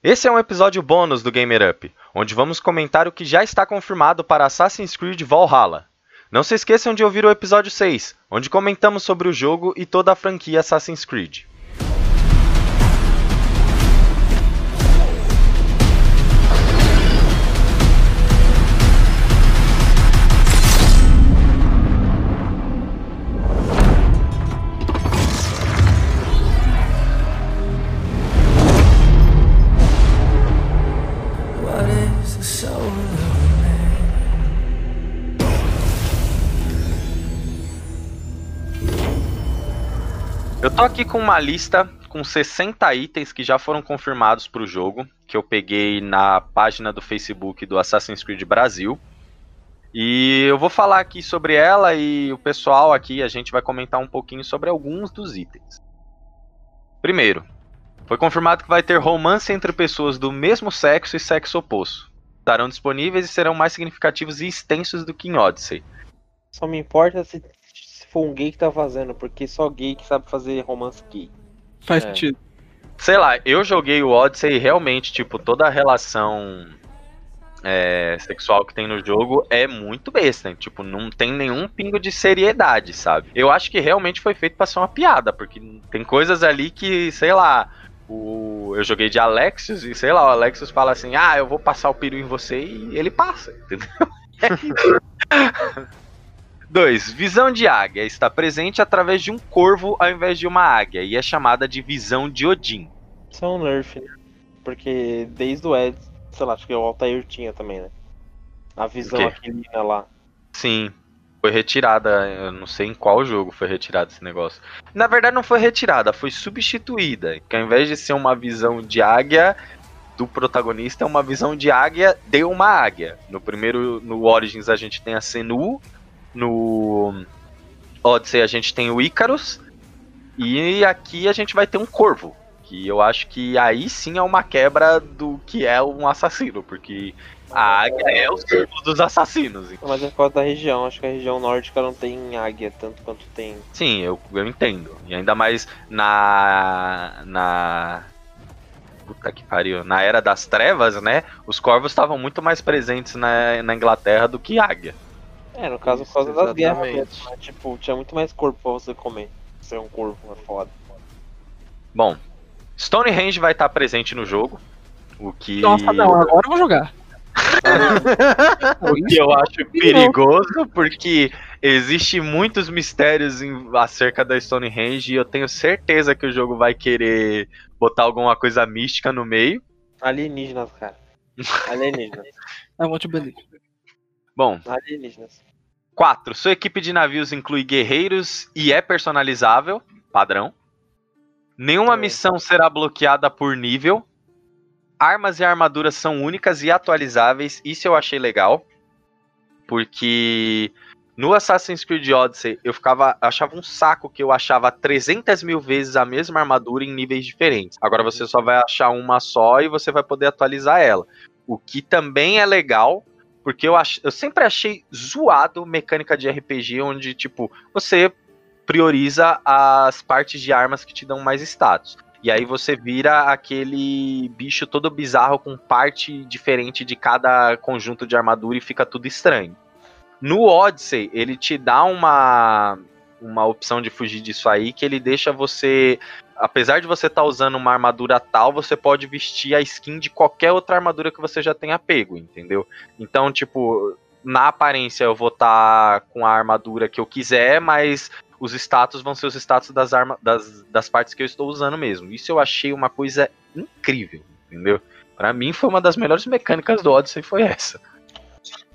Esse é um episódio bônus do Gamer Up, onde vamos comentar o que já está confirmado para Assassin's Creed Valhalla. Não se esqueçam de ouvir o episódio 6, onde comentamos sobre o jogo e toda a franquia Assassin's Creed. Tô aqui com uma lista com 60 itens que já foram confirmados para o jogo, que eu peguei na página do Facebook do Assassin's Creed Brasil. E eu vou falar aqui sobre ela e o pessoal aqui, a gente vai comentar um pouquinho sobre alguns dos itens. Primeiro, foi confirmado que vai ter romance entre pessoas do mesmo sexo e sexo oposto. Estarão disponíveis e serão mais significativos e extensos do que em Odyssey. Só me importa se, for um gay que tá fazendo, porque só gay que sabe fazer romance gay. Faz É. sentido. Sei lá, eu joguei o Odyssey e realmente, tipo, toda a relação é, sexual que tem no jogo é muito besta. Tipo, não tem nenhum pingo de seriedade, sabe? Eu acho que realmente foi feito pra ser uma piada, porque tem coisas ali que, sei lá, o, eu joguei de Alexios e, sei lá, o Alexios fala assim: ah, eu vou passar o peru em você e ele passa, entendeu? É isso. 2. Visão de águia está presente através de um corvo ao invés de uma águia e é chamada de visão de Odin. Isso é um nerf, né? Porque desde o Ed, sei lá, acho que o Altair tinha também, né? A visão aquilina lá. Sim, foi retirada. Eu não sei em qual jogo foi retirado esse negócio. Na verdade, não foi retirada, foi substituída. Que ao invés de ser uma visão de águia do protagonista, é uma visão de águia de uma águia. No primeiro, no Origins, a gente tem a Senu. No Odyssey, a gente tem o Icarus. E aqui a gente vai ter um corvo. Que eu acho que aí sim é uma quebra do que é um assassino. Porque a águia é o símbolo dos assassinos. Mas é por causa da região, acho que a região nórdica não tem águia tanto quanto tem. Sim, eu, eu entendo. E ainda mais na. Na. Puta que pariu. Na Era das Trevas, né? Os corvos estavam muito mais presentes na, na Inglaterra do que águia. É, no caso, Isso, por causa das guerras mesmo, né? Tipo, tinha muito mais corpo pra você comer. Ser um corpo é foda. Bom, Stonehenge vai estar presente no jogo. O que, Nossa, não, agora eu vou jogar. o que eu acho perigoso, porque existe muitos mistérios em- acerca da Stonehenge e eu tenho certeza que o jogo vai querer botar alguma coisa mística no meio. Alienígenas, cara. Alienígenas. I want to believe. Bom, Alienígenas. 4. Sua equipe de navios inclui guerreiros e é personalizável, padrão. Nenhuma É. missão será bloqueada por nível. Armas e armaduras são únicas e atualizáveis. Isso eu achei legal. Porque no Assassin's Creed Odyssey eu ficava, achava um saco que eu achava 300 mil vezes a mesma armadura em níveis diferentes. Agora você só vai achar uma só e você vai poder atualizar ela. O que também é legal, porque eu, ach... eu sempre achei zoado mecânica de RPG, onde, tipo, você prioriza as partes de armas que te dão mais status. E aí você vira aquele bicho todo bizarro com parte diferente de cada conjunto de armadura e fica tudo estranho. No Odyssey, ele te dá uma, uma opção de fugir disso aí, que ele deixa você. Apesar de você estar usando uma armadura tal, você pode vestir a skin de qualquer outra armadura que você já tenha pego, entendeu? Então, tipo, na aparência eu vou estar com a armadura que eu quiser, mas os status vão ser os status das, arma, das, das partes que eu estou usando mesmo. Isso eu achei uma coisa incrível, entendeu? Pra mim foi uma das melhores mecânicas do Odyssey, foi essa.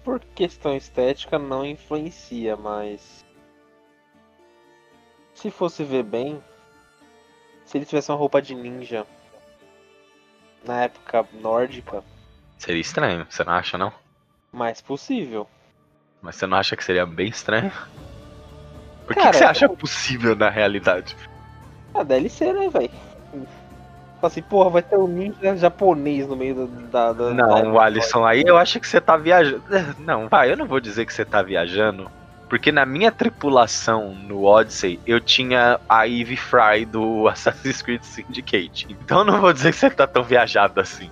Por questão estética não influencia, mas. Se fosse ver bem. Se ele tivesse uma roupa de ninja. Na época nórdica, Seria estranho, você não acha não? mais possível. Mas você não acha que seria bem estranho? Por que, Cara, que você acha possível na realidade? Ah, DLC, né, velho? Fala assim, porra, vai ter um ninja japonês no meio da. da, Não, da- o Alisson, aí eu acho que você tá viajando. Não, vai, eu não vou dizer que você tá viajando, Porque na minha tripulação no Odyssey, eu tinha a Eve Fry do Assassin's Creed Syndicate. Então eu não vou dizer que você tá tão viajado assim.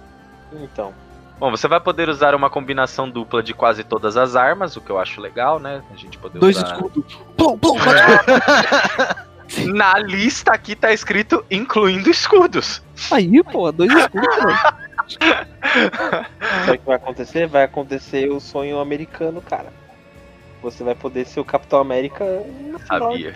Então. Bom, você vai poder usar uma combinação dupla de quase todas as armas, o que eu acho legal, né? A gente poder Dois usar... escudos. Plum, plum, Na lista aqui tá escrito incluindo escudos. Aí, pô, dois escudos. Sabe o que vai acontecer? Vai acontecer o sonho americano, cara. Você vai poder ser o Capitão América Sabia.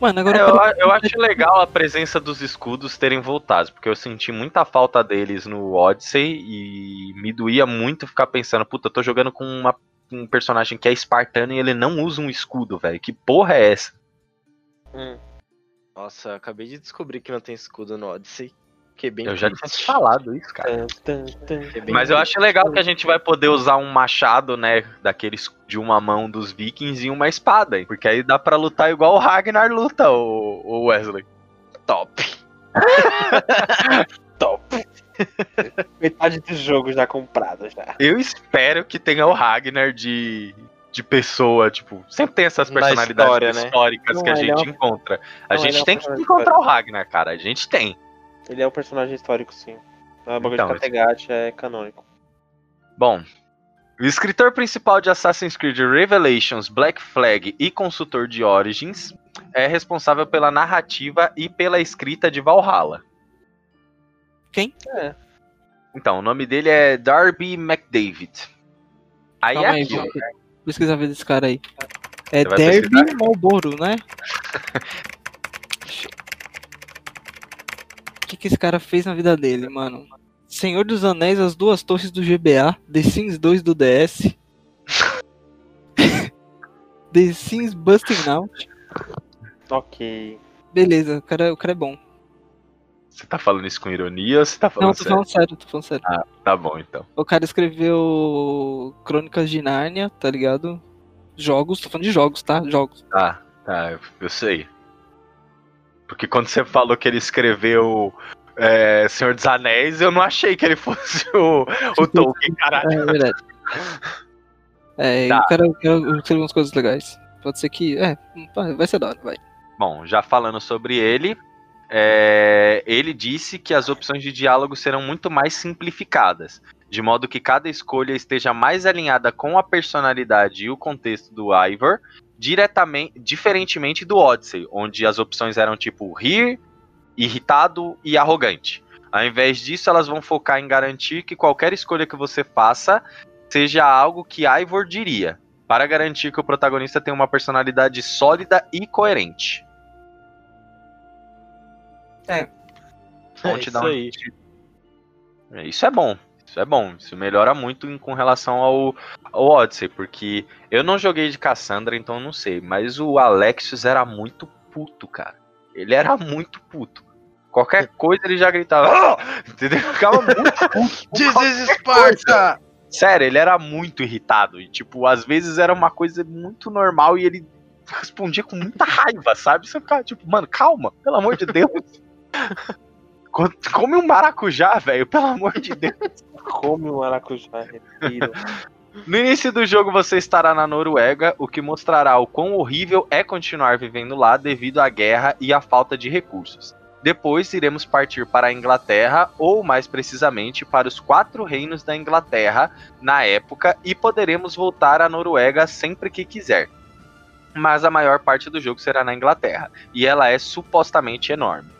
Mano, agora É, eu eu, quero- eu acho legal a presença dos escudos terem voltado, porque eu senti muita falta deles no Odyssey e me doía muito ficar pensando, puta, eu tô jogando com uma- um personagem que é espartano e ele não usa um escudo, velho. Que porra é essa? Hum. Nossa, eu acabei de descobrir que não tem escudo no Odyssey. Que é bem Eu já tinha falado isso, cara. É Mas eu acho legal que a gente vai poder usar um machado, né, daqueles de uma mão dos vikings e uma espada, hein? porque aí dá pra lutar igual o Ragnar luta, o, o Wesley. top. Top. Metade do jogo já comprado já. Eu espero que tenha o Ragnar de, de pessoa, tipo, sempre tem essas Na personalidades história, né? históricas Não, que a é gente encontra. A Não, gente é um tem que personagem encontrar o Ragnar, cara. A gente tem. Ele é um personagem histórico, sim. A bagulho Então, de Kattegat é canônico. Bom, o escritor principal de Assassin's Creed Revelations, Black Flag e consultor de Origins é responsável pela narrativa e pela escrita de Valhalla. Quem? É. Então, o nome dele é Darby McDavid. Aí Calma é aí, aquilo. vou pesquisar a vida desse cara aí. É Derby pesquisar? Malboro, né? O que, que esse cara fez na vida dele, mano? Senhor dos Anéis, As Duas Torres do GBA, The Sims 2 do DS, The Sims Busting Out. Ok. Beleza, o cara, o cara é bom. Você tá falando isso com ironia ou você tá falando Não, tô sério? falando sério, tô falando sério. Tá bom, então. O cara escreveu Crônicas de Nárnia, tá ligado? Jogos, tô falando de jogos, tá? Jogos. Tá, tá, eu, eu sei. Porque quando você falou que ele escreveu é, Senhor dos Anéis, eu não achei que ele fosse o, o Tolkien, caralho. É verdade. É, Tá. o cara eu escreveu umas coisas legais. Pode ser que. É, vai ser da hora, vai. Bom, já falando sobre ele, é, ele disse que as opções de diálogo serão muito mais simplificadas, de modo que cada escolha esteja mais alinhada com a personalidade e o contexto do Ivor, diretamente, diferentemente do Odyssey, onde as opções eram tipo rir, irritado e arrogante. Ao invés disso, elas vão focar em garantir que qualquer escolha que você faça seja algo que Ivor diria, para garantir que o protagonista tenha uma personalidade sólida e coerente. É Vamos te dar um- aí. É, Isso é bom. Isso é bom. Isso melhora muito em- com relação ao, ao Odyssey, porque eu não joguei de Cassandra, então eu não sei. Mas o Alexios era muito puto, cara. Ele era muito puto. Qualquer coisa ele já gritava. "Ah!" Entendeu? Ficava muito puto. This is Sparta! Sério, ele era muito irritado. E, tipo, às vezes era uma coisa muito normal e ele respondia com muita raiva, sabe? Você ficava tipo, mano, calma, pelo amor de Deus. Co- Come um maracujá, velho, pelo amor de Deus. Come o maracujá. No início do jogo você estará na Noruega, o que mostrará o quão horrível é continuar vivendo lá devido à guerra e à falta de recursos. Depois iremos partir para a Inglaterra, ou mais precisamente para os quatro reinos da Inglaterra na época, e poderemos voltar à Noruega sempre que quiser. Mas a maior parte do jogo será na Inglaterra, e ela é supostamente enorme.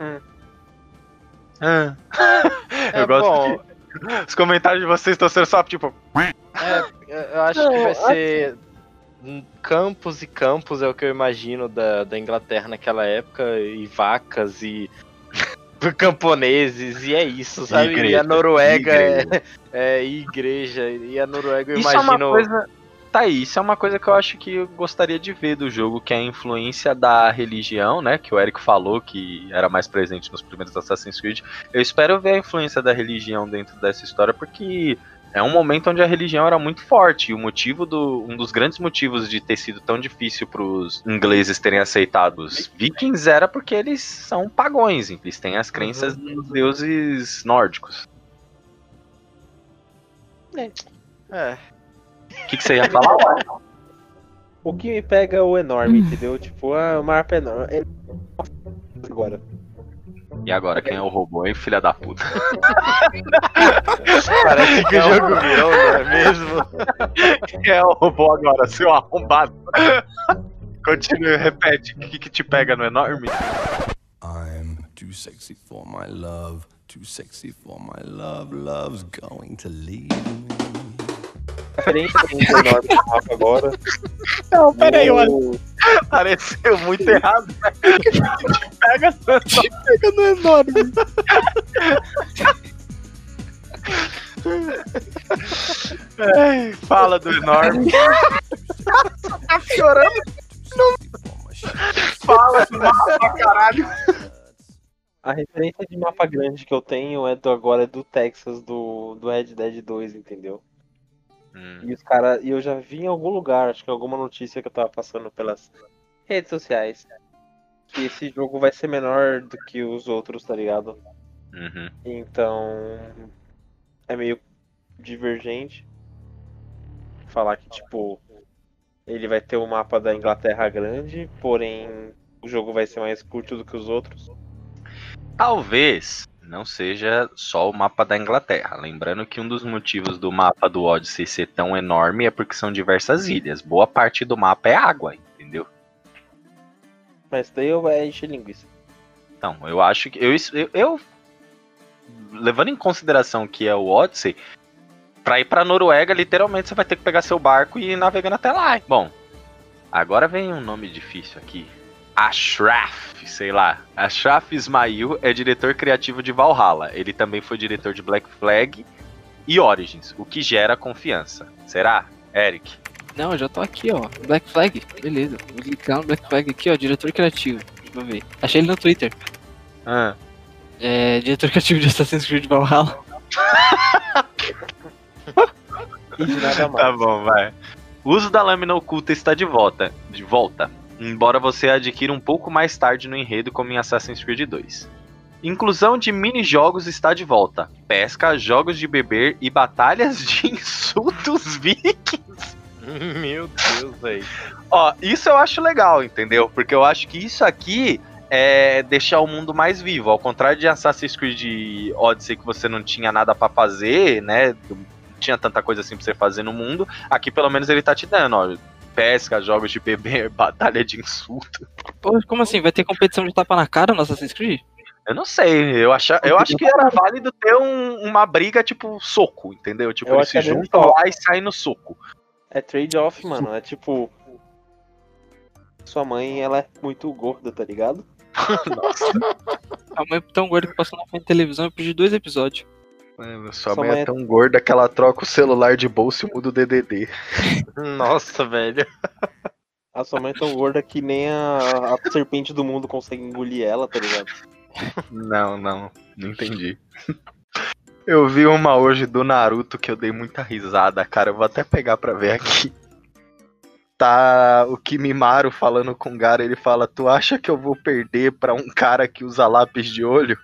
Hum. Ah. É Eu gosto bom, Os comentários de vocês estão sendo só tipo. é, eu acho que vai ser campos e campos, é o que eu imagino da, da Inglaterra naquela época, e vacas e camponeses, e é isso, sabe? e igreja, a Noruega e é, é igreja, e a Noruega eu Isso é imagino. uma coisa. Tá aí, isso é uma coisa que eu acho que eu gostaria de ver do jogo, que é a influência da religião, né? Que o Eric falou que era mais presente nos primeiros Assassin's Creed. Eu espero ver a influência da religião dentro dessa história, porque é um momento onde a religião era muito forte. E o motivo do. Um dos grandes motivos de ter sido tão difícil para os ingleses terem aceitado os vikings era porque eles são pagões, eles têm as crenças nos deuses nórdicos. É. O que, que você ia falar? O que me pega é o enorme, entendeu? Tipo, ah, o mapa é enorme. É- Agora. E agora, quem é o robô, hein, filha da puta? Parece que o jogo virou, não é mesmo? Quem é o robô agora, seu arrombado? Continue, repete. O que, que te pega no enorme? I'm too sexy for my love, too sexy for my love. Love's going to leave me. Referência do enorme no mapa agora. Não, peraí, O- Pareceu muito errado. né? Pega. Pega no enorme. Ai, Fala do enorme. tá chorando. Fala do mapa, caralho. A referência de mapa grande que eu tenho é do agora é do Texas, do, do Red Dead 2, entendeu? Hum, E os caras. E eu já vi em algum lugar, acho que alguma notícia que eu tava passando pelas redes sociais. Que esse jogo vai ser menor do que os outros, tá ligado? uhum. Então. É meio divergente. Falar que, tipo. Ele vai ter o mapa da Inglaterra grande, porém. O jogo vai ser mais curto do que os outros. Talvez não seja só o mapa da Inglaterra. Lembrando que um dos motivos do mapa do Odyssey ser tão enorme é porque são diversas ilhas. Boa parte do mapa é água, entendeu? Mas daí eu vai encher linguiça. Então, eu acho que. Eu, eu, eu- levando em consideração que é o Odyssey, pra ir pra Noruega, literalmente você vai ter que pegar seu barco e ir navegando até lá. Bom, agora vem um nome difícil aqui. Ashraf, sei lá. Ashraf Ismail é diretor criativo de Valhalla. Ele também foi diretor de Black Flag e Origins, o que gera confiança. Será, Eric? Não, eu já tô aqui, ó. Black Flag, beleza. Vou clicar no Black Flag aqui, ó. Diretor criativo. Deixa eu ver. Achei ele no Twitter. Ah, É, diretor criativo de Assassin's Creed Valhalla. E de nada mais. Tá bom, vai. O uso da lâmina oculta está de volta, de volta, embora você adquira um pouco mais tarde no enredo, como em Assassin's Creed 2. Inclusão de mini-jogos está de volta. Pesca, jogos de beber e batalhas de insultos vikings. Meu Deus, velho. Ó, isso eu acho legal, entendeu? Porque eu acho que isso aqui é deixar o mundo mais vivo. Ao contrário de Assassin's Creed Odyssey, que você não tinha nada pra fazer, né? Não tinha tanta coisa assim pra você fazer no mundo. Aqui pelo menos ele tá te dando, ó. Pesca, jogos de beber, batalha de insulto. Pô, como assim? Vai ter competição de tapa na cara no Assassin's Creed? Eu não sei, eu, acha, eu acho que era válido ter um- uma briga tipo soco, entendeu? Tipo, Eu eles se é juntam lá e saem no soco. É trade-off, mano. É tipo. Sua mãe, ela é muito gorda, tá ligado? A mãe tão gorda que passou na frente da televisão e pedi dois episódios. Sua, Sua mãe mãe é é- tão gorda que ela troca o celular de bolsa e muda o DDD. Nossa, velho. A sua mãe é tão gorda que nem a, a serpente do mundo consegue engolir ela, tá ligado? Não, não, não entendi. Eu vi uma hoje do Naruto que eu dei muita risada, cara. Eu vou até pegar pra ver aqui. Tá o Kimimaro falando com o Gara, ele fala: Tu acha que eu vou perder pra um cara que usa lápis de olho?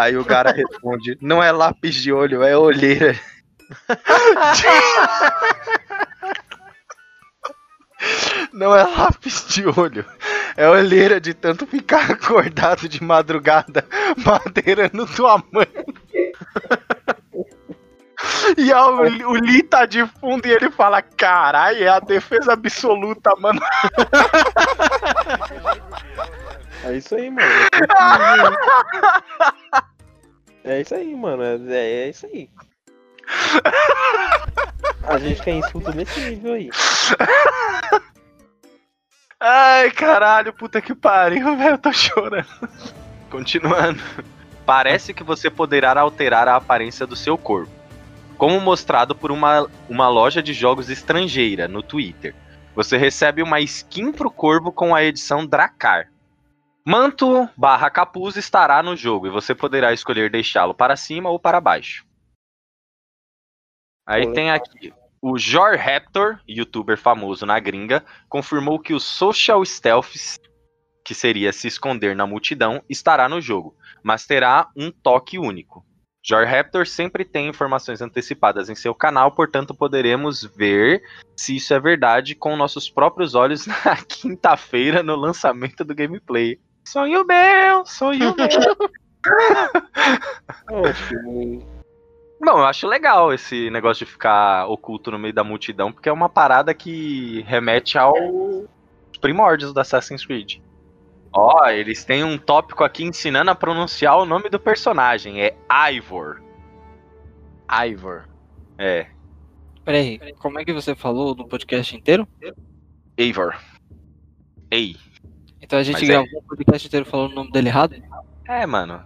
Aí o Gara responde: Não é lápis de olho, é olheira. Não é lápis de olho, é olheira de tanto ficar acordado de madrugada, madeirando tua mãe. E a- o, o Lee tá de fundo e ele fala: Caralho, é a defesa absoluta, mano. É isso aí, mano. É isso aí, mano. É, é isso aí. A gente quer insulto nesse nível aí. Ai, caralho, puta que pariu, velho, eu tô chorando. Continuando. Parece que você poderá alterar a aparência do seu corpo. Como mostrado por uma, uma loja de jogos estrangeira no Twitter. Você recebe uma skin pro corvo com a edição Dracar. Manto barra capuz estará no jogo e você poderá escolher deixá-lo para cima ou para baixo. Aí tem aqui. O Jor Raptor, youtuber famoso na gringa, confirmou que o Social Stealth, que seria se esconder na multidão, estará no jogo, mas terá um toque único. Joy Raptor sempre tem informações antecipadas em seu canal, portanto poderemos ver se isso é verdade com nossos próprios olhos na quinta-feira no lançamento do gameplay. Sonho meu, sonho meu. Bom, eu acho legal esse negócio de ficar oculto no meio da multidão, porque é uma parada que remete aos primórdios do Assassin's Creed. Ó, eles têm um tópico aqui ensinando a pronunciar o nome do personagem. É Ivor. Ivor. É, Peraí, como é que você falou no podcast inteiro? Eivor. Ei. Então a gente Mas é- gravou um podcast inteiro falando o nome dele errado? É, mano.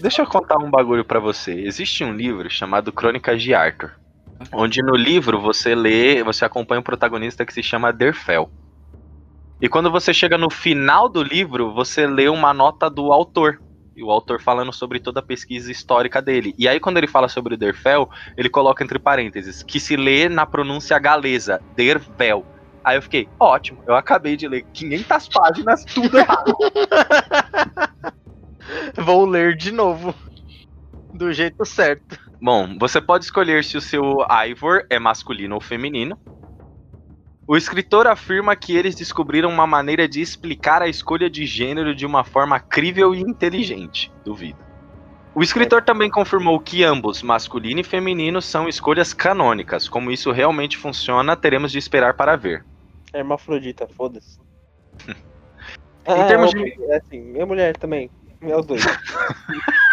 Deixa eu contar um bagulho pra você. Existe um livro chamado Crônicas de Arthur. Onde no livro você lê, você acompanha um protagonista que se chama Derfel. E quando você chega no final do livro, você lê uma nota do autor. E o autor falando sobre toda a pesquisa histórica dele. E aí, quando ele fala sobre o Derfel, ele coloca entre parênteses, que se lê na pronúncia galesa, Dervel. Aí eu fiquei, ótimo, eu acabei de ler 500 páginas, tudo errado. Vou ler de novo. Do jeito certo. Bom, você pode escolher se o seu Ivor é masculino ou feminino. O escritor afirma que eles descobriram uma maneira de explicar a escolha de gênero de uma forma crível e inteligente. Duvido. O escritor também confirmou que ambos, masculino e feminino, são escolhas canônicas. Como isso realmente funciona, teremos de esperar para ver. É hermafrodita, foda-se. Em termos de- ok, É assim, minha mulher também. É os dois.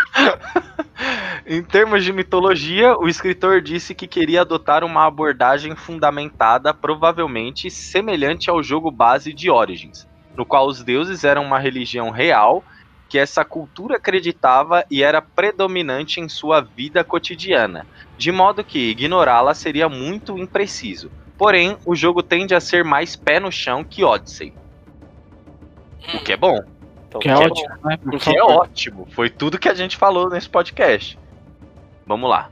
Em termos de mitologia, o escritor disse que queria adotar uma abordagem fundamentada, provavelmente semelhante ao jogo base de Origins, no qual os deuses eram uma religião real que essa cultura acreditava e era predominante em sua vida cotidiana, de modo que ignorá-la seria muito impreciso. Porém, o jogo tende a ser mais pé no chão que Odyssey. O que é bom. Então, Que é tá bom. ótimo, né? Por O que é ótimo. Foi tudo que a gente falou nesse podcast. Vamos lá.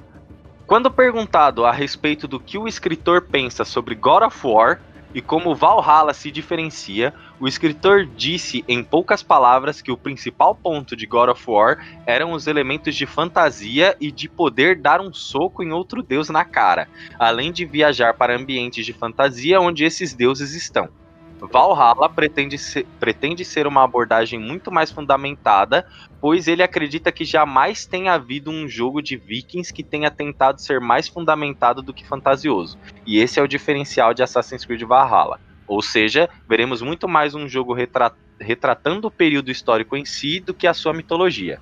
Quando perguntado a respeito do que o escritor pensa sobre God of War e como Valhalla se diferencia, o escritor disse em poucas palavras que o principal ponto de God of War eram os elementos de fantasia e de poder dar um soco em outro deus na cara, além de viajar para ambientes de fantasia onde esses deuses estão. Valhalla pretende ser, pretende ser uma abordagem muito mais fundamentada, pois ele acredita que jamais tenha havido um jogo de vikings que tenha tentado ser mais fundamentado do que fantasioso. E esse é o diferencial de Assassin's Creed Valhalla. Ou seja, veremos muito mais um jogo retra- retratando o período histórico em si do que a sua mitologia.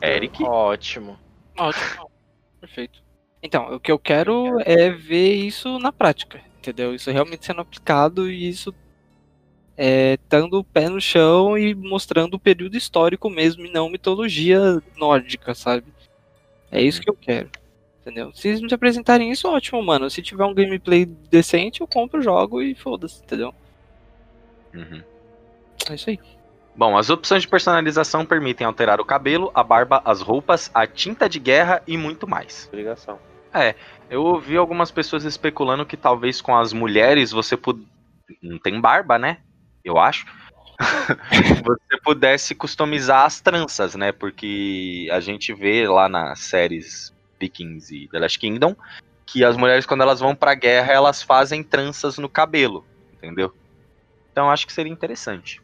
Eric? Ótimo. Ótimo. Perfeito. Então, o que eu quero é ver isso na prática, entendeu? Isso realmente sendo aplicado e isso é, estando o pé no chão e mostrando o período histórico mesmo e não mitologia nórdica, sabe? É isso que eu quero. Entendeu? Se eles me apresentarem isso, ótimo, mano. Se tiver um gameplay decente, eu compro, jogo e foda-se, entendeu? Uhum. É isso aí. Bom, as opções de personalização permitem alterar o cabelo, a barba, as roupas, a tinta de guerra e muito mais. Obrigação. Eu ouvi algumas pessoas especulando que talvez com as mulheres você pud... não tem barba, né? Eu acho. você pudesse customizar as tranças, né? Porque a gente vê lá nas séries Vikings e The Last Kingdom que as mulheres quando elas vão pra guerra, elas fazem tranças no cabelo, entendeu? Então acho que seria interessante.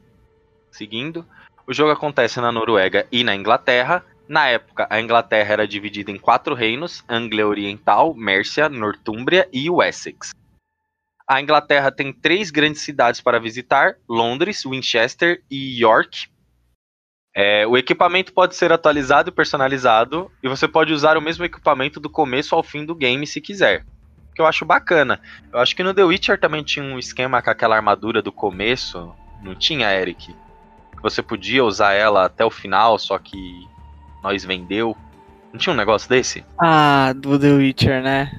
Seguindo, o jogo acontece na Noruega e na Inglaterra. Na época, a Inglaterra era dividida em quatro reinos: Anglia Oriental, Mércia, Nortúmbria e Wessex. A Inglaterra tem três grandes cidades para visitar: Londres, Winchester e York. É, o equipamento pode ser atualizado e personalizado, e você pode usar o mesmo equipamento do começo ao fim do game se quiser. Que eu acho bacana. Eu acho que no The Witcher também tinha um esquema com aquela armadura do começo. Não tinha, Eric? Você podia usar ela até o final, só que nós vendeu. Não tinha um negócio desse? Ah, do The Witcher, né?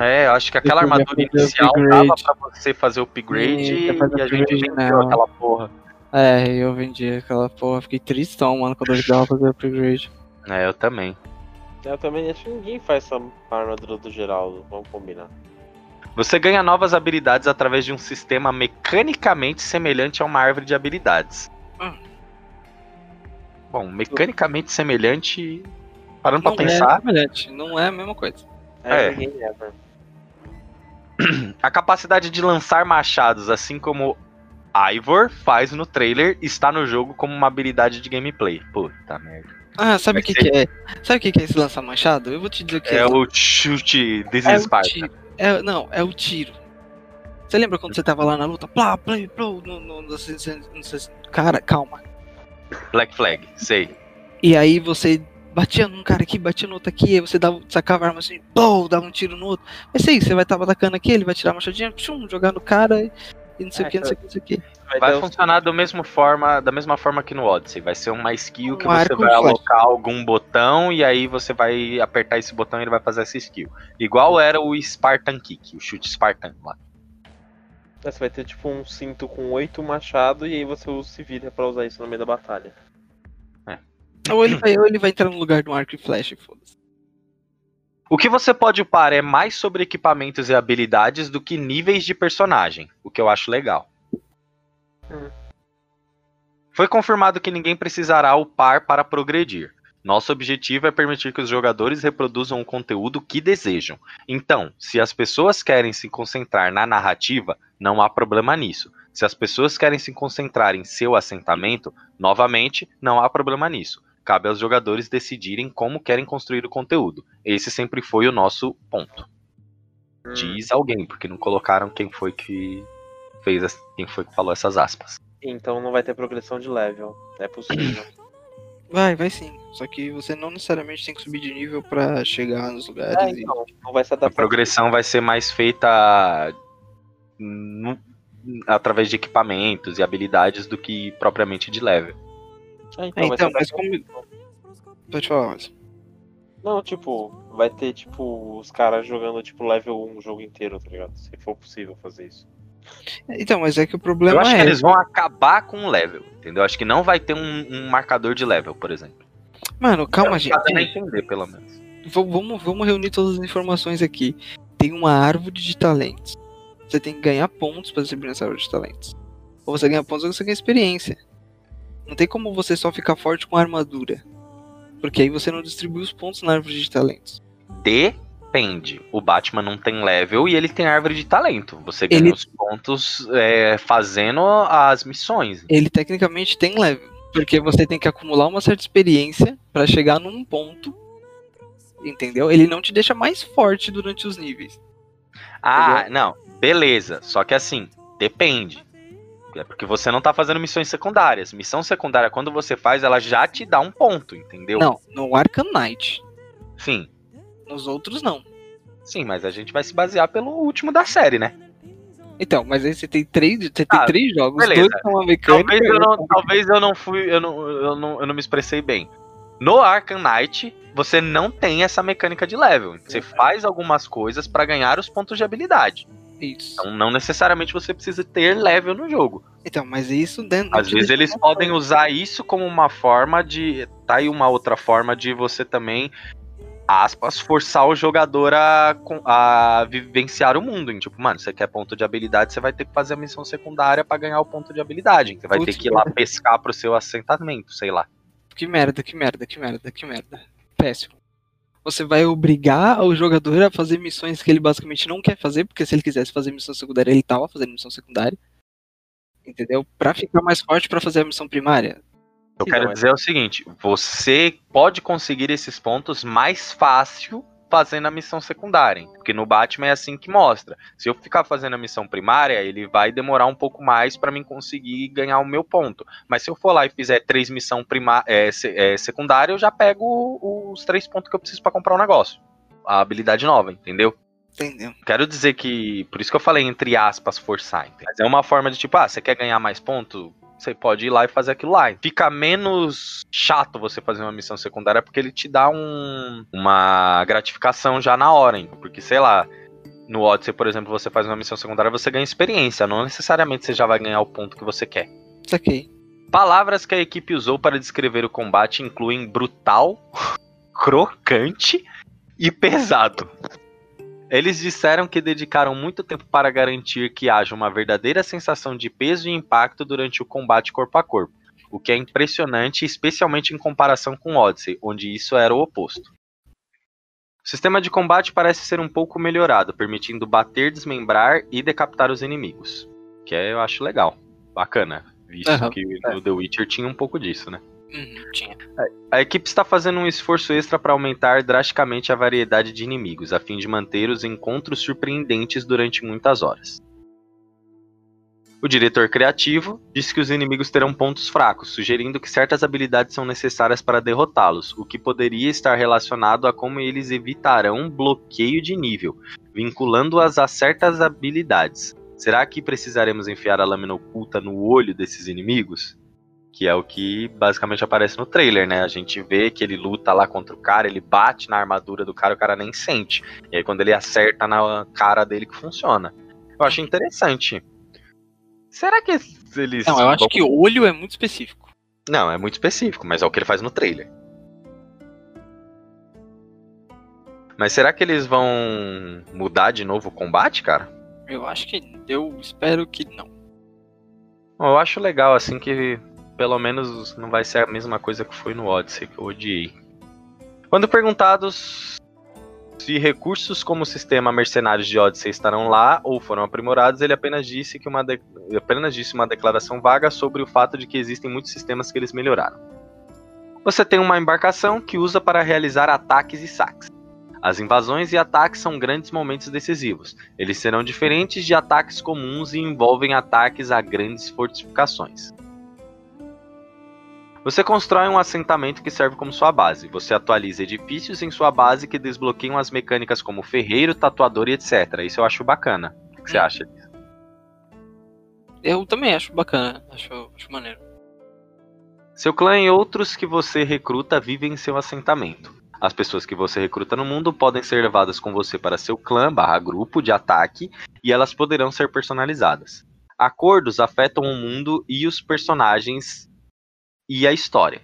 É, eu acho que aquela armadura inicial dava pra você fazer o upgrade Sim, e, pra fazer a gente vendeu aquela porra. É, eu vendi aquela porra. Fiquei tristão, mano, quando eu dava fazer upgrade. É, eu também. Eu também acho que ninguém faz essa armadura do Geraldo, vamos combinar. Você ganha novas habilidades através de um sistema mecanicamente semelhante a uma árvore de habilidades. Hum. Bom, mecanicamente semelhante. Parando pra não pensar, é semelhante, não é a mesma coisa. É. Ever. A capacidade de lançar machados, assim como Ivor faz no trailer, está no jogo como uma habilidade de gameplay. Puta merda. Ah, sabe o que, que é? Sabe o que, que é esse lançar machado? Eu vou te dizer o que É o chute This É. É, não, é o tiro. Você lembra quando você tava lá na luta? Plá, no, no, no, no- no- cara, calma. Black Flag, sei. E aí você batia num cara aqui, batia no outro aqui, aí você dava, sacava a arma assim, pô, dava um tiro no outro. É isso aí, você vai estar atacando aqui, ele vai tirar a machadinha, tchum, jogar no cara e não sei o É, que, não sei o que, não sei o que. Vai funcionar do mesmo forma, da mesma forma que no Odyssey. Vai ser uma skill que Um você arco vai flash. alocar algum botão e aí você vai apertar esse botão e ele vai fazer essa skill. Igual era o Spartan Kick, o chute Spartan lá. Você vai ter tipo um cinto com oito machado e aí você se vira pra usar isso no meio da batalha. Ou ele vai, ou ele vai entrar no lugar do arco e flash, foda-se. O que você pode upar é mais sobre equipamentos e habilidades do que níveis de personagem, o que eu acho legal. Hum. Foi confirmado que ninguém precisará upar para progredir. Nosso objetivo é permitir que os jogadores reproduzam o conteúdo que desejam. Então, se as pessoas querem se concentrar na narrativa, não há problema nisso. Se as pessoas querem se concentrar em seu assentamento, novamente, não há problema nisso. Cabe aos jogadores decidirem como querem construir o conteúdo. Esse sempre foi o nosso ponto. Hum. Diz alguém, porque não colocaram quem foi que fez, as- quem foi que falou essas aspas. Então não vai ter progressão de level. É possível. Vai, vai sim. Só que você não necessariamente tem que subir de nível pra chegar nos lugares. é, então, não vai se A adaptar. progressão vai ser mais feita no- através de equipamentos e habilidades do que propriamente de level. É, É, vai então, mas como. Pode falar, mas. Não, tipo, vai ter, tipo, os caras jogando, tipo, level 1 o jogo inteiro, tá ligado? Se for possível fazer isso. Então, mas é que o Eu problema acho é. que eles vão acabar com o level, entendeu? Acho que não vai ter um, um marcador de level, por exemplo. Mano, calma, Pra gente. entender, pelo menos. V- Vamos, vamos reunir todas as informações aqui. Tem uma árvore de talentos. Você tem que ganhar pontos pra subir nessa árvore de talentos. Ou você ganha pontos ou você ganha experiência. Não tem como você só ficar forte com armadura. Porque aí você não distribui os pontos na árvore de talentos. Depende. O Batman não tem level e ele tem árvore de talento. Você ganha Ele- os pontos é, fazendo as missões. Ele tecnicamente tem level. Porque você tem que acumular uma certa experiência pra chegar num ponto. Entendeu? Ele não te deixa mais forte durante os níveis. Ah, não. Beleza. Só que assim, depende. É porque você não tá fazendo missões secundárias. Missão secundária, quando você faz, ela já te dá um ponto, entendeu? Não, no Arkham Knight. Sim. Nos outros não. Sim, mas a gente vai se basear pelo último da série, né? Então, mas aí você tem três, você tem Ah, três jogos, beleza. dois com uma mecânica. Talvez eu não, talvez eu não fui, eu não, eu não, eu não me expressei bem. No Arkham Knight, você não tem essa mecânica de level. Você faz algumas coisas pra ganhar os pontos de habilidade. Isso. Então, não necessariamente você precisa ter level no jogo. Então, mas isso dentro. Às vezes eles podem usar isso como uma forma de. Tá aí uma outra forma de você também, aspas, forçar o jogador a, a vivenciar o mundo. Tipo, mano, você quer ponto de habilidade, você vai ter que fazer a missão secundária pra ganhar o ponto de habilidade. Você vai Putz, ter que ir lá pescar pro seu assentamento, sei lá. Que merda, que merda, que merda, que merda. Péssimo. Você vai obrigar o jogador a fazer missões que ele basicamente não quer fazer, porque se ele quisesse fazer missão secundária, ele tava fazendo missão secundária. Entendeu? Pra ficar mais forte pra fazer a missão primária. Eu quero é- dizer o seguinte: você pode conseguir esses pontos mais fácil fazendo a missão secundária. Porque no Batman é assim que mostra. Se eu ficar fazendo a missão primária, ele vai demorar um pouco mais pra mim conseguir ganhar o meu ponto. Mas se eu for lá e fizer três missões prima é, é, secundárias, eu já pego os três pontos que eu preciso pra comprar o negócio. A habilidade nova, entendeu? Entendeu? Quero dizer que, por isso que eu falei entre aspas forçar, entendeu? mas é uma forma de tipo, ah, você quer ganhar mais ponto? Você pode ir lá e fazer aquilo lá. Fica menos chato você fazer uma missão secundária porque ele te dá um, uma gratificação já na hora, hein? porque sei lá, no Odyssey, por exemplo, você faz uma missão secundária, você ganha experiência, não necessariamente você já vai ganhar o ponto que você quer. Saquei. Palavras que a equipe usou para descrever o combate incluem brutal, crocante e pesado. Eles disseram que dedicaram muito tempo para garantir que haja uma verdadeira sensação de peso e impacto durante o combate corpo a corpo. o que é impressionante, especialmente em comparação com Odyssey, onde isso era o oposto. O sistema de combate parece ser um pouco melhorado, permitindo bater, desmembrar e decapitar os inimigos. Que é, eu acho legal. Bacana. Visto Aham, que no The Witcher tinha um pouco disso, né? Uhum, tinha. A equipe está fazendo um esforço extra para aumentar drasticamente a variedade de inimigos, a fim de manter os encontros surpreendentes durante muitas horas. O diretor criativo disse que os inimigos terão pontos fracos, sugerindo que certas habilidades são necessárias para derrotá-los, o que poderia estar relacionado a como eles evitarão bloqueio de nível, vinculando-as a certas habilidades. Será que precisaremos enfiar a lâmina oculta no olho desses inimigos? Que é o que basicamente aparece no trailer, né? A gente vê que ele luta lá contra o cara, ele bate na armadura do cara, o cara nem sente. E aí quando ele acerta na cara dele que funciona. Eu acho interessante. Será que eles. Não, eu acho que olho é muito específico. Não, é muito específico, mas é o que ele faz no trailer. Mas será que eles vão mudar de novo o combate, cara? Eu acho que. Eu espero que não. Eu acho legal, assim, que pelo menos não vai ser a mesma coisa que foi no Odyssey, que eu odiei. Quando perguntados se recursos como o sistema Mercenários de Odyssey estarão lá ou foram aprimorados, ele apenas disse que uma de- apenas disse uma declaração vaga sobre o fato de que existem muitos sistemas que eles melhoraram. Você tem uma embarcação que usa para realizar ataques e saques. As invasões e ataques são grandes momentos decisivos. Eles serão diferentes de ataques comuns e envolvem ataques a grandes fortificações. Você constrói um assentamento que serve como sua base. Você atualiza edifícios em sua base que desbloqueiam as mecânicas como ferreiro, tatuador e etc. Isso eu acho bacana. O que você Hum. acha? Eu também acho bacana. Acho, acho maneiro. Seu clã e outros que você recruta vivem em seu assentamento. As pessoas que você recruta no mundo podem ser levadas com você para seu clã barra grupo de ataque e elas poderão ser personalizadas. Acordos afetam o mundo e os personagens e a história.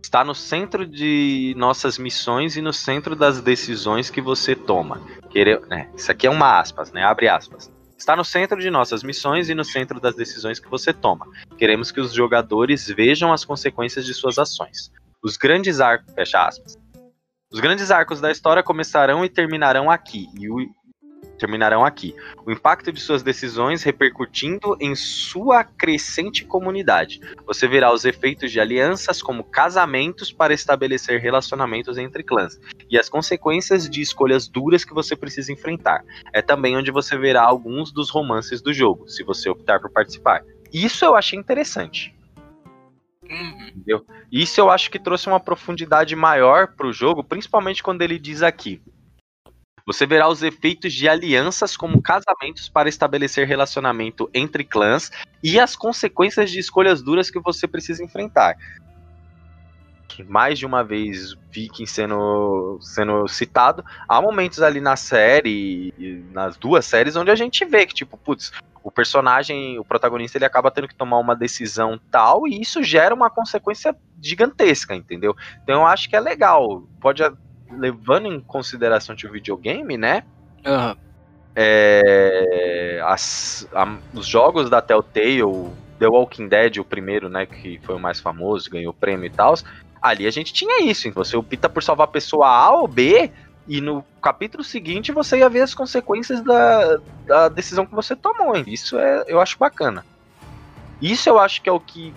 Está no centro de nossas missões e no centro das decisões que você toma. Quere... é, isso aqui é uma aspas, né? Abre aspas. Está no centro de nossas missões e no centro das decisões que você toma. Queremos que os jogadores vejam as consequências de suas ações. Os grandes arcos, fecha aspas. Os grandes arcos da história começarão e terminarão aqui. E o terminarão aqui. O impacto de suas decisões repercutindo em sua crescente comunidade. Você verá os efeitos de alianças como casamentos para estabelecer relacionamentos entre clãs e as consequências de escolhas duras que você precisa enfrentar. É também onde você verá alguns dos romances do jogo, se você optar por participar. Isso eu achei interessante. Uhum. Entendeu? Isso eu acho que trouxe uma profundidade maior pro jogo, principalmente quando ele diz aqui. Você verá os efeitos de alianças como casamentos para estabelecer relacionamento entre clãs e as consequências de escolhas duras que você precisa enfrentar. Mais de uma vez Viking sendo, sendo citado, há momentos ali na série, nas duas séries, onde a gente vê que, tipo, putz, o personagem, o protagonista, ele acaba tendo que tomar uma decisão tal e isso gera uma consequência gigantesca, entendeu? Então eu acho que é legal. Pode, levando em consideração o videogame, né? Aham. é, as- a- os jogos da Telltale, The Walking Dead, o primeiro, né, que foi o mais famoso, ganhou prêmio e tal, ali a gente tinha isso. então Você opta por salvar a pessoa A ou B, e no capítulo seguinte você ia ver as consequências da, da decisão que você tomou. Isso é, eu acho bacana. Isso eu acho que é o que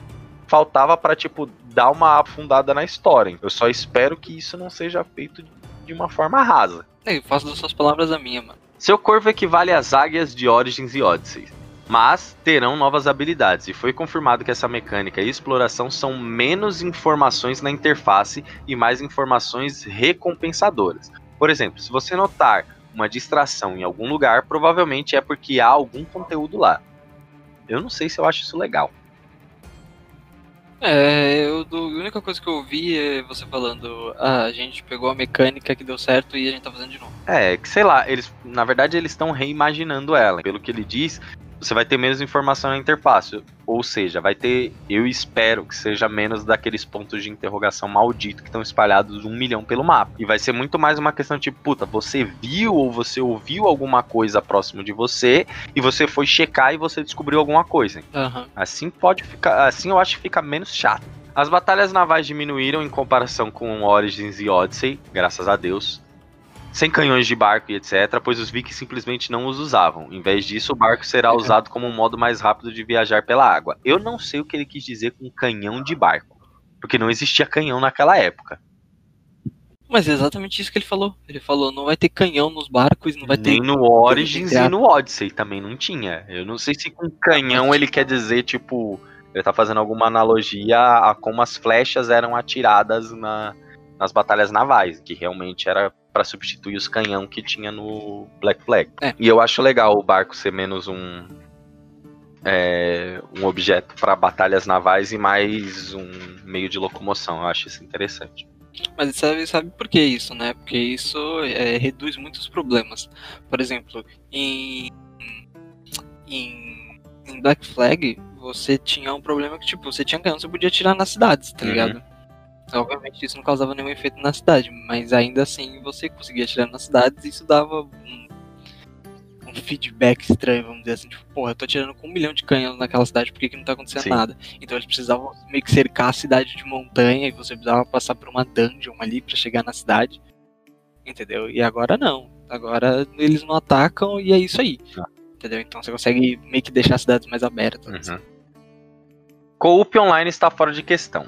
faltava pra, tipo, dar uma afundada na história. Eu só espero que isso não seja feito de uma forma rasa. Eu faço das suas palavras a minha, mano. Seu corvo equivale às águias de Origins e Odyssey, mas terão novas habilidades, e foi confirmado que essa mecânica e exploração são menos informações na interface e mais informações recompensadoras. Por exemplo, se você notar uma distração em algum lugar, provavelmente é porque há algum conteúdo lá. Eu não sei se eu acho isso legal. É, eu, do- a única coisa que eu ouvi é você falando, ah, a gente pegou a mecânica que deu certo e a gente tá fazendo de novo. É, que sei lá, eles, na verdade, eles estão reimaginando ela. Pelo que ele diz, você vai ter menos informação na interface. Ou seja, vai ter, eu espero que seja menos daqueles pontos de interrogação maldito que estão espalhados um milhão pelo mapa. E vai ser muito mais uma questão tipo, puta, você viu ou você ouviu alguma coisa próximo de você e você foi checar e você descobriu alguma coisa. Aham. Assim pode ficar. Assim eu acho que fica menos chato. As batalhas navais diminuíram em comparação com Origins e Odyssey, graças a Deus. Sem canhões de barco e etc., pois os vikings simplesmente não os usavam. Em vez disso, o barco será usado como um modo mais rápido de viajar pela água. Eu não sei o que ele quis dizer com canhão de barco, porque não existia canhão naquela época. Mas é exatamente isso que ele falou. Ele falou, não vai ter canhão nos barcos, não vai ter. Nem no Origins e no Odyssey também não tinha. Eu não sei se com canhão ele quer dizer, tipo, ele tá fazendo alguma analogia a como as flechas eram atiradas na, nas batalhas navais, que realmente era pra substituir os canhão que tinha no Black Flag. É. E eu acho legal o barco ser menos um é, um objeto para batalhas navais e mais um meio de locomoção. Eu acho isso interessante. Mas sabe, sabe por que isso, né? Porque isso é, reduz muitos problemas. Por exemplo, em, em, em Black Flag, você tinha um problema que, tipo, você tinha canhão, você podia atirar nas cidades, tá Uhum. ligado? Obviamente isso não causava nenhum efeito na cidade, mas ainda assim você conseguia atirar nas cidades e isso dava um, um feedback estranho, vamos dizer assim, tipo, porra, eu tô atirando com um milhão de canhões naquela cidade, por que, que não tá acontecendo Sim. nada? Então eles precisavam meio que cercar a cidade de montanha e você precisava passar por uma dungeon ali pra chegar na cidade. Entendeu? E agora não. Agora eles não atacam e é isso aí. Ah. Entendeu? Então você consegue meio que deixar as cidades mais abertas. Uhum. Co-op online está fora de questão.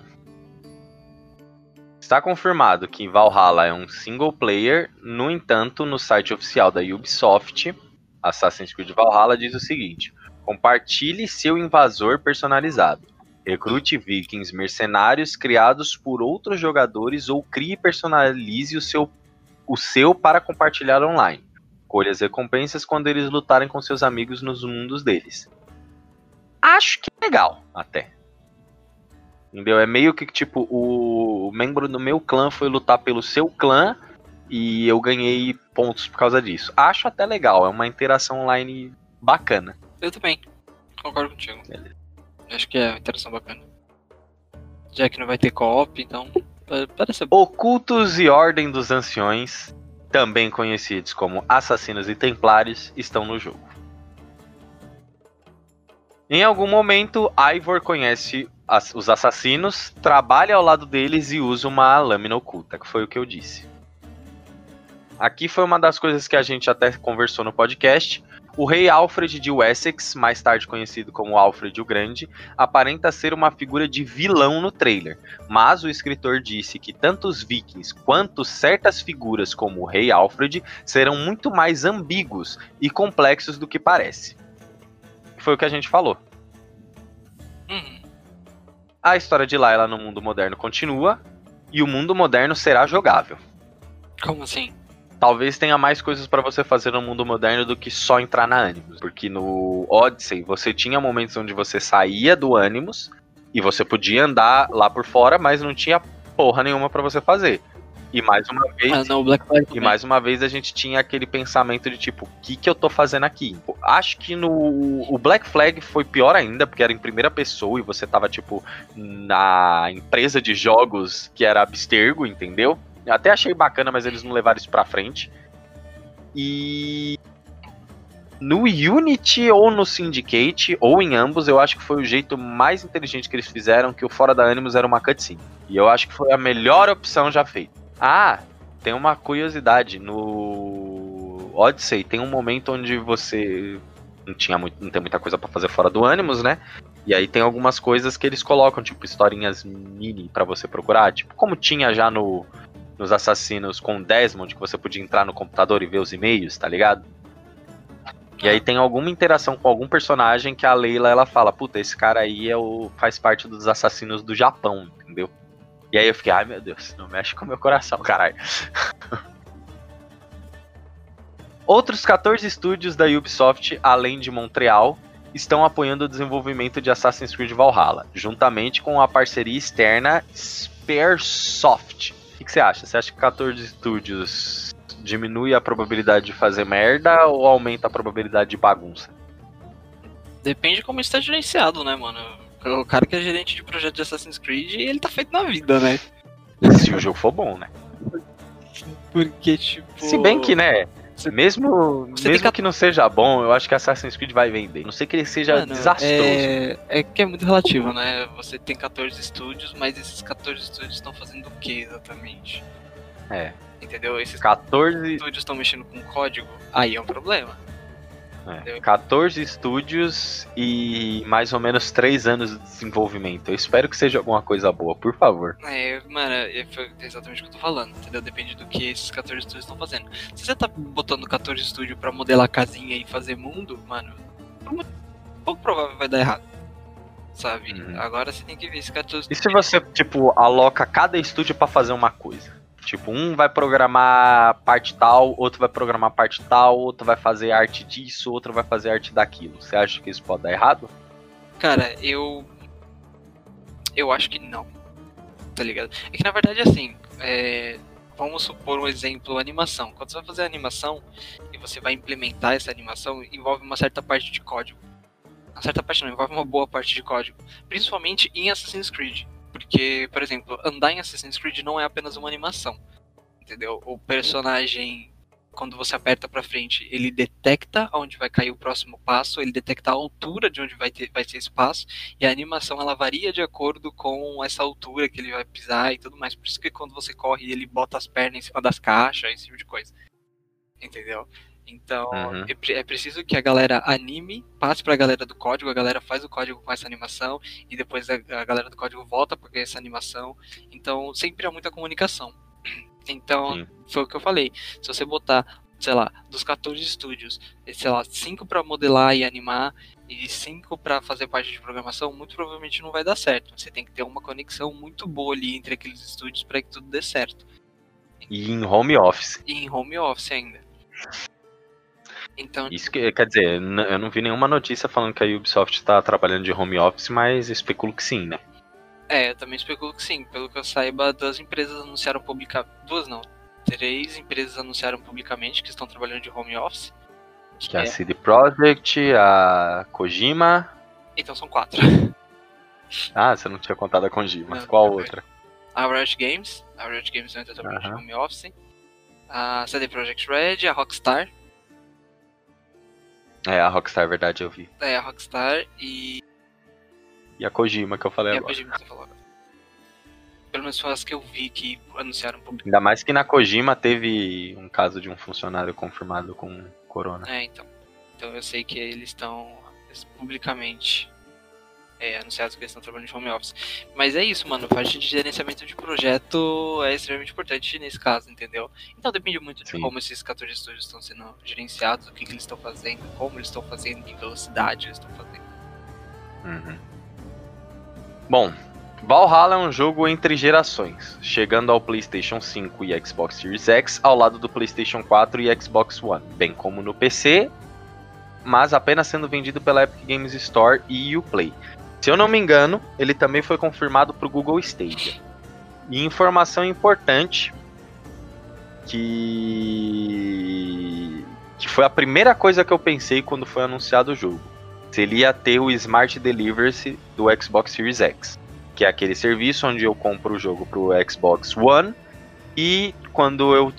Está confirmado que Valhalla é um single player, no entanto, no site oficial da Ubisoft, Assassin's Creed Valhalla diz o seguinte: compartilhe seu invasor personalizado. Recrute vikings mercenários criados por outros jogadores ou crie e personalize o seu, o seu para compartilhar online. Colhe as recompensas quando eles lutarem com seus amigos nos mundos deles. Acho que é legal, até. Entendeu? É meio que tipo, o membro do meu clã foi lutar pelo seu clã e eu ganhei pontos por causa disso. Acho até legal, é uma interação online bacana. Eu também. Concordo contigo. Beleza. Acho que é uma interação bacana. Já que não vai ter co-op, então pa- parece bom. Ocultos e Ordem dos Anciões, também conhecidos como Assassinos e Templários, estão no jogo. Em algum momento, Ivor conhece as- os assassinos, trabalha ao lado deles e usa uma lâmina oculta, que foi o que eu disse. Aqui foi uma das coisas que a gente até conversou no podcast. O rei Alfred de Wessex, mais tarde conhecido como Alfred o Grande, aparenta ser uma figura de vilão no trailer, mas o escritor disse que tanto os vikings quanto certas figuras como o rei Alfred serão muito mais ambíguos e complexos do que parece. Foi o que a gente falou. Uhum. A história de Layla no mundo moderno continua e o mundo moderno será jogável. Como assim? Talvez tenha mais coisas pra você fazer no mundo moderno do que só entrar na Animus. Porque no Odyssey você tinha momentos onde você saía do Animus e você podia andar lá por fora, mas não tinha porra nenhuma pra você fazer. E mais uma vez. Ah, não, Black Flag E mais uma vez a gente tinha aquele pensamento de tipo, o que, que eu tô fazendo aqui? Acho que no o Black Flag foi pior ainda, porque era em primeira pessoa e você tava, tipo, na empresa de jogos que era Abstergo, entendeu? Eu até achei bacana, mas eles não levaram isso pra frente. E. No Unity ou no Syndicate, ou em ambos, eu acho que foi o jeito mais inteligente que eles fizeram, que o Fora da Animus era uma cutscene. E eu acho que foi a melhor opção já feita. Ah, tem uma curiosidade. No Odyssey tem um momento onde você não tinha muito, não tem muita coisa pra fazer fora do Animus, né? E aí tem algumas coisas que eles colocam, tipo historinhas mini pra você procurar, tipo como tinha já no nos assassinos com Desmond que você podia entrar no computador e ver os e-mails, tá ligado? E aí tem alguma interação com algum personagem que a Leila ela fala, puta, esse cara aí é o faz parte dos assassinos do Japão, entendeu? E aí eu fiquei, ai meu Deus, não mexe com meu coração, caralho. Outros 14 estúdios da Ubisoft, além de Montreal, estão apoiando o desenvolvimento de Assassin's Creed Valhalla, juntamente com a parceria externa Sparesoft. O que, você acha? Você acha que 14 estúdios diminui a probabilidade de fazer merda ou aumenta a probabilidade de bagunça? Depende de como está gerenciado, né, mano? O cara que é gerente de projeto de Assassin's Creed, ele tá feito na vida, né? Se o jogo for bom, né? Porque, tipo. Se bem que, né? Você- Mesmo, Você mesmo que- que não seja bom, eu acho que Assassin's Creed vai vender. Não sei que ele seja Mano, desastroso. É, é que é muito relativo, né? Você tem 14 estúdios, mas esses 14 estúdios estão fazendo o que exatamente? É. Entendeu? Esses 14, estúdios estão mexendo com código, aí é um problema. É, 14 estúdios e mais ou menos 3 anos de desenvolvimento. Eu espero que seja alguma coisa boa, por favor. É, mano, é foi exatamente o que eu tô falando, entendeu? Depende do que esses 14 estúdios estão fazendo. Se você tá botando 14 estúdios pra modelar casinha e fazer mundo, mano, pouco provável vai dar errado. Sabe? Uhum. Agora você tem que ver esse 14 E se você, tipo, aloca cada estúdio pra fazer uma coisa? Tipo, um vai programar parte tal, outro vai programar parte tal, outro vai fazer arte disso, outro vai fazer arte daquilo. Você acha que isso pode dar errado? Cara, eu. Eu acho que não. Tá ligado? É que na verdade, assim. é, Vamos supor um exemplo, animação. Quando você vai fazer animação e você vai implementar essa animação, envolve uma certa parte de código. Uma certa parte não, envolve uma boa parte de código. Principalmente em Assassin's Creed. Porque, por exemplo, andar em Assassin's Creed não é apenas uma animação. Entendeu? O personagem, quando você aperta pra frente, ele detecta onde vai cair o próximo passo, ele detecta a altura de onde vai, ter, vai ser esse passo, e a animação ela varia de acordo com essa altura que ele vai pisar e tudo mais. Por isso que quando você corre, ele bota as pernas em cima das caixas, esse tipo de coisa. Entendeu? Então, Uhum. é, pre- preciso que a galera anime, passe pra galera do código, a galera faz o código com essa animação, e depois a, a galera do código volta pra essa animação. Então, sempre há muita comunicação. Então, foi o que eu falei. Se você botar, sei lá, dos 14 estúdios, sei lá, 5 pra modelar e animar e 5 pra fazer parte de programação, muito provavelmente não vai dar certo. Você tem que ter uma conexão muito boa ali entre aqueles estúdios para que tudo dê certo. E em home office. E em home office ainda. Então, Isso que, quer dizer, eu não vi nenhuma notícia falando que a Ubisoft tá trabalhando de home office, mas especulo que sim, né? é, eu também especulo que sim. Pelo que eu saiba, duas empresas anunciaram publicamente. Duas não. Três empresas anunciaram publicamente que estão trabalhando de home office. Que é a CD Projekt, a Kojima. Então são quatro. Ah, você não tinha contado a Kojima. Não, Qual não. outra? A Riot Games, a Riot Games não está trabalhando de home office. A CD Projekt Red, a Rockstar. É, a Rockstar, verdade, eu vi. É, a Rockstar e, E a Kojima que eu falei e a agora. Kojima que você falou agora. Pelo menos foi as que eu vi que anunciaram publicamente. Ainda mais que na Kojima teve um caso de um funcionário confirmado com corona. É, então. Então eu sei que eles estão publicamente é, anunciados que eles estão trabalhando de home office. Mas é isso, mano. A parte de gerenciamento de projeto é extremamente importante nesse caso, entendeu? Então depende muito de Sim. como esses 14 estúdios estão sendo gerenciados, o que, que eles estão fazendo, como eles estão fazendo, em velocidade eles estão fazendo. Uhum. Bom, Valhalla é um jogo entre gerações, chegando ao PlayStation 5 e Xbox Series X ao lado do PlayStation 4 e Xbox One, bem como no PC, mas apenas sendo vendido pela Epic Games Store e Uplay. Se eu não me engano, ele também foi confirmado para o Google Stadia. E informação importante que que foi a primeira coisa que eu pensei quando foi anunciado o jogo se ele ia ter o Smart Delivery do Xbox Series X, que é aquele serviço onde eu compro o jogo pro Xbox One e quando eu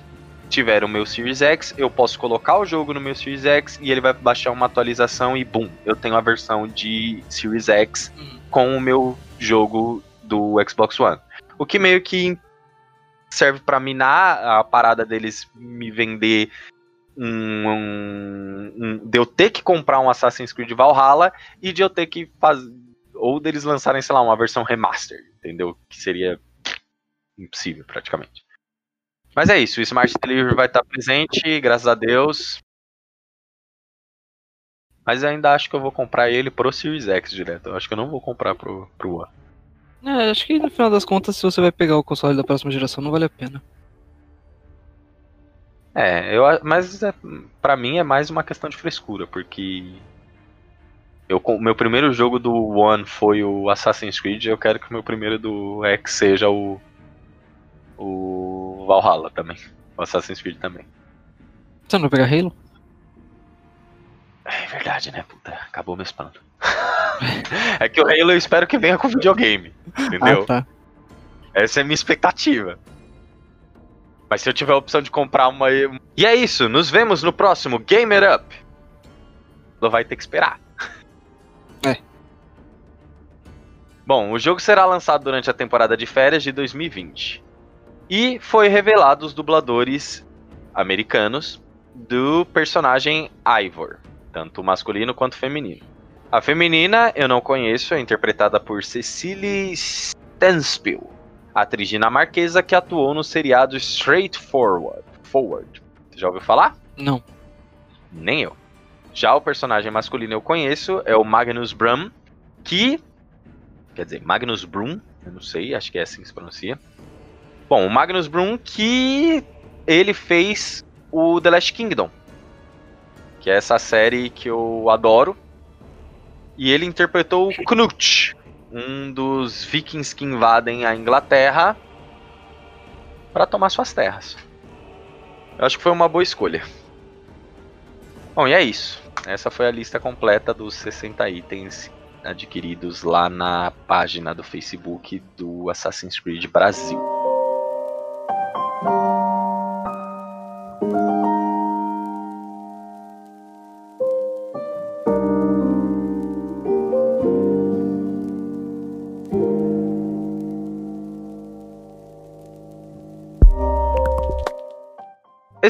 tiver o meu Series X, eu posso colocar o jogo no meu Series X e ele vai baixar uma atualização e boom, eu tenho a versão de Series X Hum. com o meu jogo do Xbox One. O que meio que serve pra minar a parada deles me vender um, um- um- de eu ter que comprar um Assassin's Creed Valhalla e de eu ter que fazer ou deles lançarem, sei lá, uma versão remaster, entendeu? Que seria impossível praticamente. Mas é isso, o Smart Delivery vai estar presente, graças a Deus. Mas ainda acho que eu vou comprar ele pro Series X direto. Eu acho que eu não vou comprar pro, pro One. É, acho que no final das contas, se você vai pegar o console da próxima geração, não vale a pena. É, eu, mas é, pra mim é mais uma questão de frescura, porque eu, meu primeiro jogo do One foi o Assassin's Creed, eu quero que o meu primeiro do X seja o o Valhalla também, o Assassin's Creed também. Você não vai pegar Halo? É verdade, né, puta, acabou meus planos. É que o Halo eu espero que venha com videogame. Entendeu? Ah, tá. Essa é a minha expectativa. Mas se eu tiver a opção de comprar uma. E é isso, nos vemos no próximo Gamer Up. Não vai ter que esperar. É. Bom, o jogo será lançado durante a temporada de férias de 2020. E foi revelado os dubladores americanos do personagem Ivor, tanto masculino quanto feminino. A feminina eu não conheço, é interpretada por Cecily Stanspill, atriz dinamarquesa que atuou no seriado Straightforward. Forward. Você já ouviu falar? Não. Nem eu. Já o personagem masculino eu conheço, é o Magnus Brum, que. Quer dizer, Magnus Brum, eu não sei, acho que é assim que se pronuncia. Bom, o Magnus Brum que ele fez o The Last Kingdom, que é essa série que eu adoro. E ele interpretou o Knut, um dos vikings que invadem a Inglaterra para tomar suas terras. Eu acho que foi uma boa escolha. Bom, e é isso. Essa foi a lista completa dos 60 itens adquiridos lá na página do Facebook do Assassin's Creed Brasil.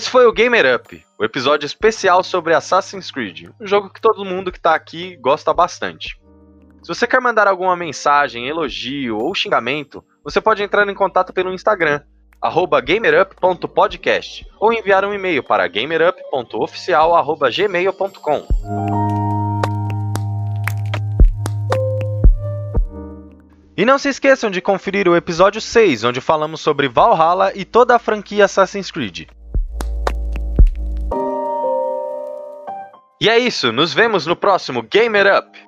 Esse foi o Gamer Up, o episódio especial sobre Assassin's Creed, um jogo que todo mundo que tá aqui gosta bastante. Se você quer mandar alguma mensagem, elogio ou xingamento, você pode entrar em contato pelo Instagram, gamerup.podcast, ou enviar um e-mail para gamerup.oficial.gmail.com. E não se esqueçam de conferir o episódio 6, onde falamos sobre Valhalla e toda a franquia Assassin's Creed. E é isso, nos vemos no próximo Gamer Up!